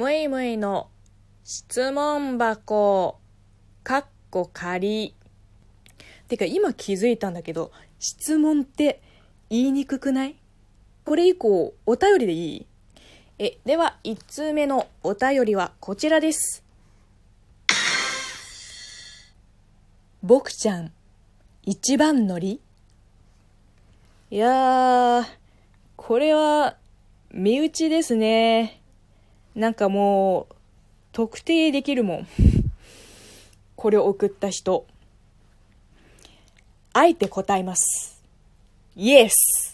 むいむいの質問箱、かっこ仮。てか今気づいたんだけど、質問って言いにくくない？これ以降お便りでいい？え、では1通目のお便りはこちらです。僕ちゃん、一番乗り？いやー、これは、身内ですね。なんかもう、特定できるもん。これを送った人。あえて答えます。イエス